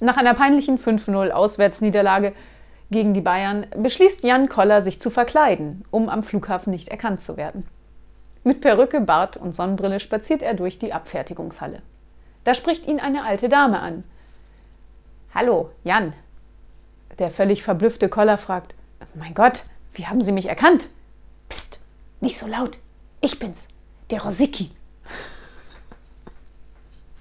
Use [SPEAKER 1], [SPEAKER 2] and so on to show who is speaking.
[SPEAKER 1] Nach einer peinlichen 5-0 Auswärtsniederlage gegen die Bayern beschließt Jan Koller, sich zu verkleiden, um am Flughafen nicht erkannt zu werden. Mit Perücke, Bart und Sonnenbrille spaziert er durch die Abfertigungshalle. Da spricht ihn eine alte Dame an. Hallo, Jan. Der völlig verblüffte Koller fragt: Mein Gott, wie haben Sie mich erkannt?
[SPEAKER 2] Psst, nicht so laut. Ich bin's, der Rosicki.